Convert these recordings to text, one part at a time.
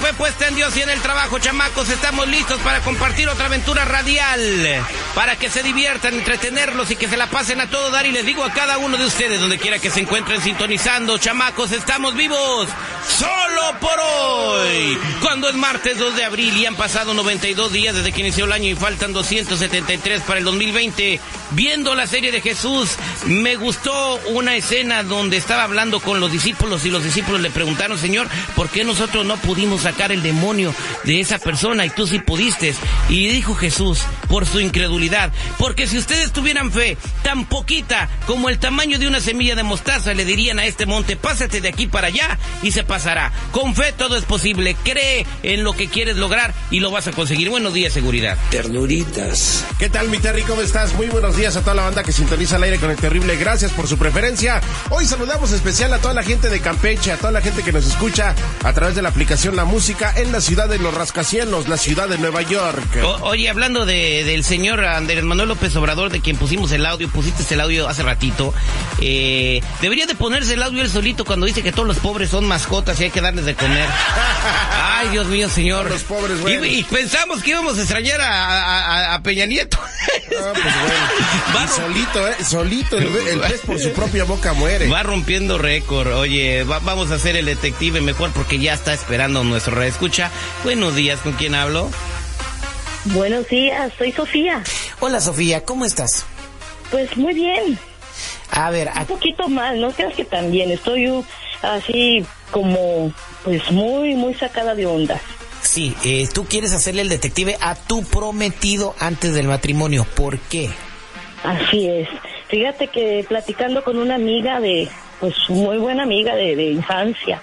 Fe puesta en Dios y en el trabajo, chamacos, estamos listos para compartir otra aventura radial, para que se diviertan, entretenerlos y que se la pasen a todo dar y les digo a cada uno de ustedes, donde quiera que se encuentren sintonizando, chamacos, estamos vivos, solo por hoy, cuando es martes 2 de abril y han pasado 92 días desde que inició el año y faltan 273 para el 2020, viendo la serie de Jesús, me gustó una escena donde estaba hablando con los discípulos y los discípulos le preguntaron, Señor, ¿por qué nosotros no pudimos sacar el demonio de esa persona y tú sí pudiste? Y dijo Jesús, por su incredulidad, porque si ustedes tuvieran fe tan poquita como el tamaño de una semilla de mostaza, le dirían a este monte, pásate de aquí para allá y se pasará. Con fe todo es posible, cree en lo que quieres lograr y lo vas a conseguir. Buenos días, seguridad. Ternuritas. ¿Qué tal, mi Terry? ¿Cómo estás? Muy buenos días a toda la banda que sintoniza el aire con el terrible. Gracias por su preferencia. Hoy saludamos especial a toda la gente de Campeche, a toda la gente que nos escucha a través de la aplicación La Música en la ciudad de los rascacielos, la ciudad de Nueva York. O- oye, hablando de, del señor Andrés Manuel López Obrador, de quien pusimos el audio, pusiste el audio hace ratito, eh, debería de ponerse el audio él solito cuando dice que todos los pobres son mascotas y hay que darles de comer. Ay, Dios mío, señor. Los pobres, bueno. y, y pensamos que íbamos a extrañar a, a- a- a Peña Nieto. Ah, pues bueno. Va Y solito, ¿eh? Solito, el, el pez por su propia boca muere. Va rompiendo récord. Oye, va- vamos a hacer el detective mejor porque ya está esperando nuestro reescucha. Buenos días, ¿con quién hablo? Buenos días, soy Sofía. Hola Sofía, ¿cómo estás? Pues muy bien, A ver, a- un poquito mal, no creas que también estoy uh, así como pues muy muy sacada de onda. sí, eh, tú quieres hacerle el detective a tu prometido antes del matrimonio. ¿Por qué? Así es. Fíjate que platicando con una amiga de pues muy buena amiga de, de infancia,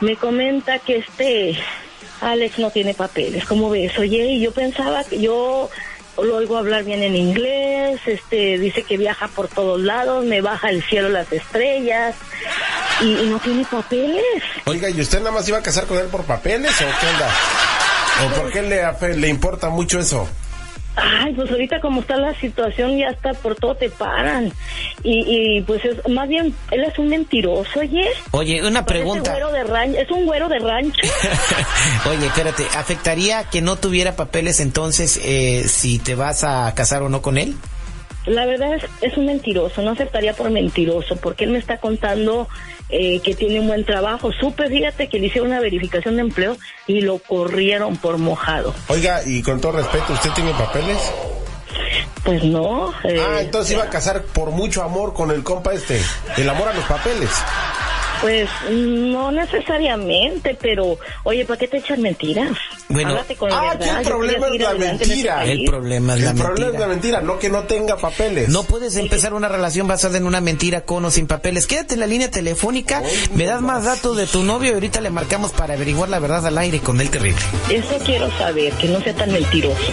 me comenta que este Alex no tiene papeles. ¿Cómo ves? Oye, y yo pensaba que yo lo oigo hablar bien en inglés, este dice que viaja por todos lados, me baja el cielo las estrellas y, y no tiene papeles. Oiga, ¿y usted nada más iba a casar con él por papeles o qué onda? ¿O por qué le, le importa mucho eso? Ay, pues ahorita como está la situación, ya está por todo te paran. Y, y pues es, más bien, él es un mentiroso, oye. Oye, una Parece pregunta. güero de rancho, es un güero de rancho. Oye, espérate, ¿afectaría que no tuviera papeles entonces eh, si te vas a casar o no con él? La verdad es, es un mentiroso, no aceptaría por mentiroso, porque él me está contando eh, que tiene un buen trabajo. Supe, fíjate, que le hicieron una verificación de empleo y lo corrieron por mojado. Oiga, y con todo respeto, ¿usted tiene papeles? Pues no. eh, Ah, entonces iba a casar por mucho amor con el compa este. El amor a los papeles. Pues no necesariamente, pero oye, ¿para qué te echan mentiras? Bueno. Con la Ah, verdad, aquí el yo problema es la este mentira. El problema es la el problema es mentira. la mentira, no que no tenga papeles. No puedes empezar una relación basada en una mentira con o sin papeles. Quédate en la línea telefónica, me das más datos de tu novio y ahorita le marcamos para averiguar la verdad al aire con el terrible. Eso quiero saber, que no sea tan mentiroso.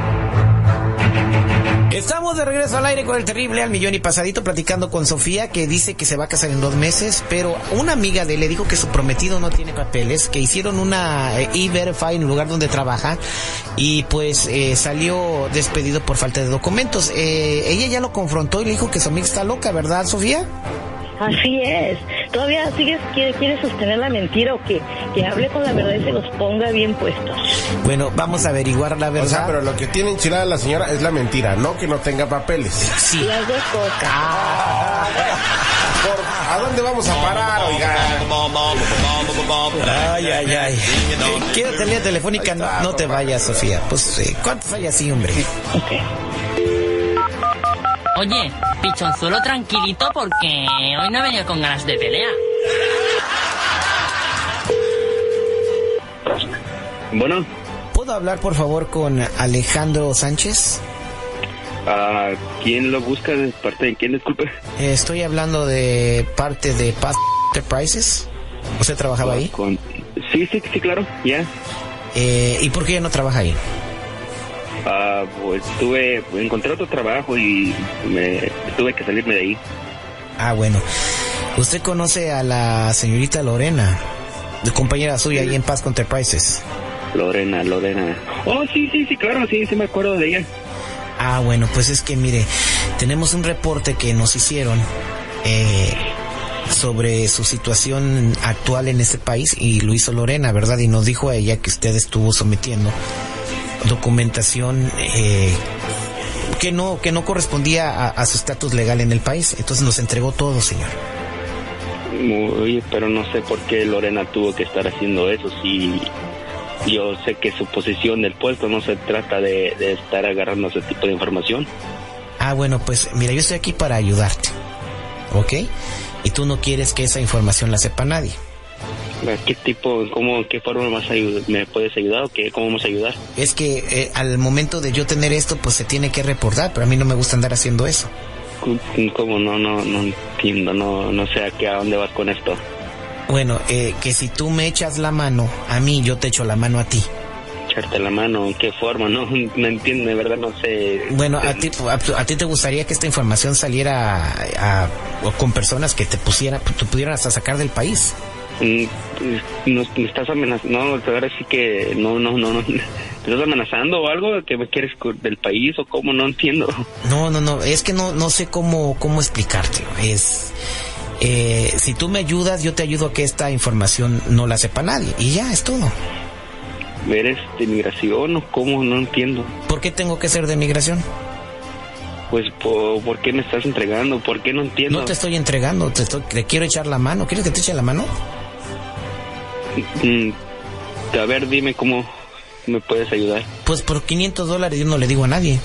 Estamos de regreso al aire con el terrible al millón y pasadito platicando con Sofía que dice que se va a casar en dos meses, pero una amiga de él le dijo que su prometido no tiene papeles, que hicieron una eh, e-verify en el lugar donde trabaja y pues eh, salió despedido por falta de documentos. Eh, ella ya lo confrontó y le dijo que su amiga está loca, ¿verdad, Sofía? Así es. ¿Todavía sigues, quiere, quiere sostener la mentira o que, que hable con la verdad y se los ponga bien puestos? Bueno, vamos a averiguar la verdad. O sea, pero lo que tiene enchilada la señora es la mentira, no que no tenga papeles. Sí. Las dos cosas. Por- ¿A dónde vamos a parar, oiga? Ay, ay, ay. Quiero tener telefónica, no, no te vayas, Sofía. Pues, eh, ¿cuánto falla así, hombre? Ok. Oye, pichonzuelo tranquilito porque hoy no he venido con ganas de pelea. Bueno, ¿Puedo hablar, por favor, con Alejandro Sánchez? ¿a quién lo busca? ¿De parte de quién? Disculpe. Eh, estoy hablando de parte de Paz Enterprises. ¿Usted trabajaba ahí? Con... Sí, sí, sí, claro, ya. Eh, ¿Y por qué ya no trabaja ahí? Ah, pues tuve, encontré otro trabajo y me tuve que salirme de ahí. Ah, bueno. ¿Usted conoce a la señorita Lorena? Compañera suya ahí en Paz Enterprises. Lorena, Lorena. Oh, sí, sí, sí, claro, sí, sí me acuerdo de ella. Ah, bueno, pues es que mire, tenemos un reporte que nos hicieron eh, sobre su situación actual en este país y lo hizo Lorena, ¿verdad? Y nos dijo a ella que usted estuvo sometiendo documentación eh, que no que no correspondía a, a su estatus legal en el país. Entonces nos entregó todo, señor. Oye, pero no sé por qué Lorena tuvo que estar haciendo eso. Si yo sé que su posición del puesto no se trata de, de estar agarrando ese tipo de información. Ah, bueno, pues mira, yo estoy aquí para ayudarte, ¿ok? Y tú no quieres que esa información la sepa nadie. ¿Qué tipo, cómo, qué forma más me puedes ayudar o qué, cómo vamos a ayudar? Es que eh, al momento de yo tener esto, pues se tiene que reportar, pero a mí no me gusta andar haciendo eso. ¿Cómo no, no, no entiendo, no, no sé a qué, a dónde vas con esto? Bueno, eh, que si tú me echas la mano a mí, yo te echo la mano a ti. Echarte la mano, ¿en qué forma? No, no entiendo, de verdad no sé. Bueno, a ti, a, a ti te gustaría que esta información saliera a, a- con personas que te pusieran, te pudieran hasta sacar del país. Nos, me estás amenazando, no, ahora sí que no, no, no, no. ¿Te estás amenazando o algo que me quieres del país o cómo? No entiendo. No, no, no, es que no, no sé cómo, cómo explicártelo. Es, eh, si tú me ayudas, yo te ayudo a que esta información no la sepa nadie. Y ya, es todo. ¿Eres de migración o cómo? No entiendo. ¿Por qué tengo que ser de migración? Pues, ¿por, por qué me estás entregando? ¿Por qué no entiendo? No te estoy entregando, te, estoy, te quiero echar la mano. ¿Quieres que te eche la mano? A ver, dime cómo me puedes ayudar. Pues por 500 dólares yo no le digo a nadie.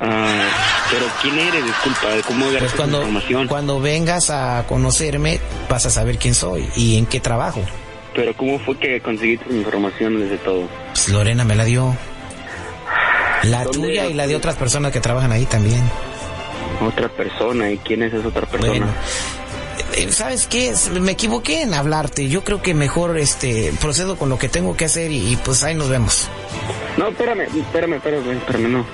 Ah, pero ¿quién eres? Disculpa, ¿cómo Pues cuando, información? cuando vengas a conocerme, vas a saber quién soy y en qué trabajo. Pero ¿cómo fue que conseguiste mi información desde todo? Pues Lorena me la dio. La tuya y la de otras personas que trabajan ahí también. Otra persona, ¿y quién es esa otra persona? Bueno, ¿sabes qué? Me equivoqué en hablarte. Yo creo que mejor este procedo con lo que tengo que hacer y, y, pues ahí nos vemos. No, espérame, espérame, espérame, espérame, no.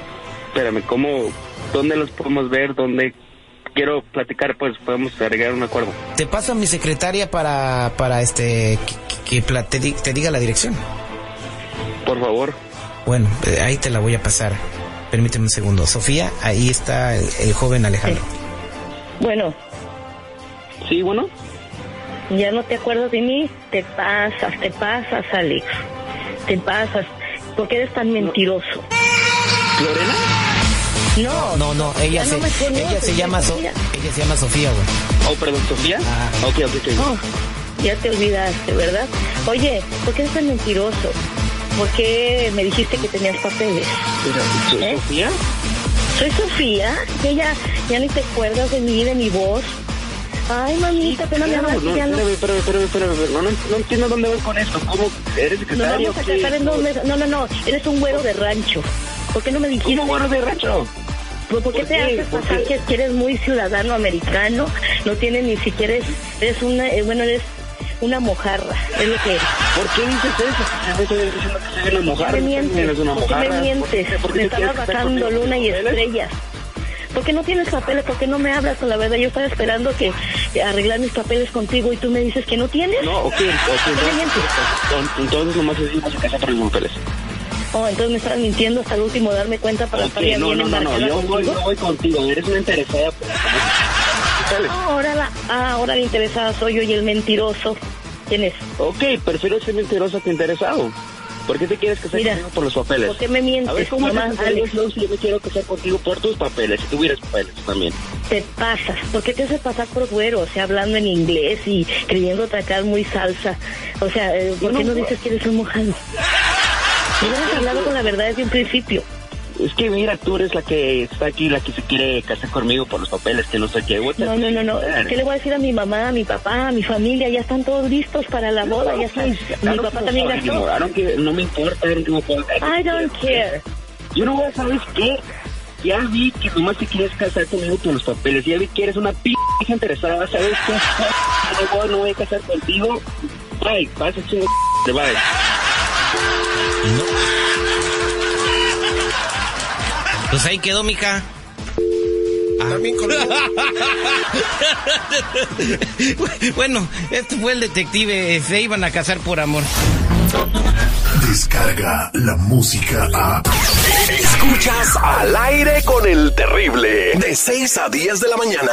Espérame, ¿cómo, dónde los podemos ver? ¿Dónde quiero platicar? Pues podemos agregar un acuerdo. Te paso a mi secretaria para para este que, que te, te diga la dirección. Por favor. Bueno, eh, ahí te la voy a pasar. Permíteme un segundo. Sofía, ahí está el, el joven Alejandro. Bueno, Sí, bueno. ya no te acuerdas de mí, te pasas, te pasas, Alex. Te pasas. ¿Por qué eres tan mentiroso? ¿Lorena? No, No, no, ella se no me conoces, ella se llama So- ella se llama Sofía, güey. Oh, perdón, ¿Sofía? Ajá. Ok, ok, ok. Oh, ya te olvidaste, ¿verdad? Oye, ¿por qué eres tan mentiroso? ¿Por qué me dijiste que tenías papeles? Pero, ¿so- ¿Eh? ¿Sofía? Soy Sofía, que ya, ya ni te acuerdas de mí, de mi voz. Ay, mamita, me hablas no, ya no. espérame, espérame, espérame. No, no, no entiendo dónde vas con esto. ¿Cómo? ¿Eres secretario? meses. No, no, no, eres un güero de rancho. ¿Por qué no me dijiste? ¿Cómo güero de rancho? Pues, ¿Por qué ¿Por te qué? haces ¿Por pasar qué? que, eres muy ciudadano americano? No tienes ni siquiera, eres, eres una, eh, bueno, eres una mojarra, es lo que eres. ¿Por qué dices eso? Me estoy diciendo que soy una ¿Por mojarra. qué me mientes? ¿Por qué me mientes? ¿Por qué- por qué Me estabas bajando luna y estrellas. ¿Por qué no tienes papeles? ¿Por qué no me hablas con la verdad? Yo estaba esperando que que arreglar mis papeles contigo y tú me dices que no tienes. No, ok, ok. Entonces, entonces nomás a casa por mis papeles. Oh, entonces me estabas mintiendo hasta el último darme cuenta para estar no, bien no, no, no, embarcada yo voy, yo voy contigo, eres una interesada. papeles. Ahora la, ah, ahora la interesada soy yo y el mentiroso. ¿Quién es? Ok, prefiero ser mentiroso que interesado. ¿Por qué te quieres casar Mira, conmigo por los papeles? ¿por qué me mientes, A ver, ¿cómo te Alex? Si yo me quiero casar contigo por tus papeles, si tuvieras papeles también? Te pasas. ¿Por qué te haces pasar por güero? O sea, hablando en inglés y creyendo tratar muy salsa. O sea, eh, ¿por Yo qué no- no dices que eres un mojado? Hubieras hablado con la verdad desde un principio. Es que mira, tú eres la que está aquí, la que se quiere casar conmigo por los papeles, que no sé qué. No, no, no, no. ¿Qué le voy a decir a mi mamá, a mi papá, a mi familia? Ya están todos listos para la boda, ya están. Mi papá también gastó. I don't care, no me importa, I don't give a fuck. I don't care. Yo no voy a saber qué. Ya vi que nomás te quieres casar conmigo por los papeles. Ya vi que eres una p interesada. ¿Sabes qué? No voy, no voy a casar contigo. Bye, pasa chingo. Bye. Pues ahí quedó, mija. También con bueno, este fue el detective. Se iban a casar por amor. Descarga la música a. Escuchas al aire con el terrible. De 6 a 10 de la mañana.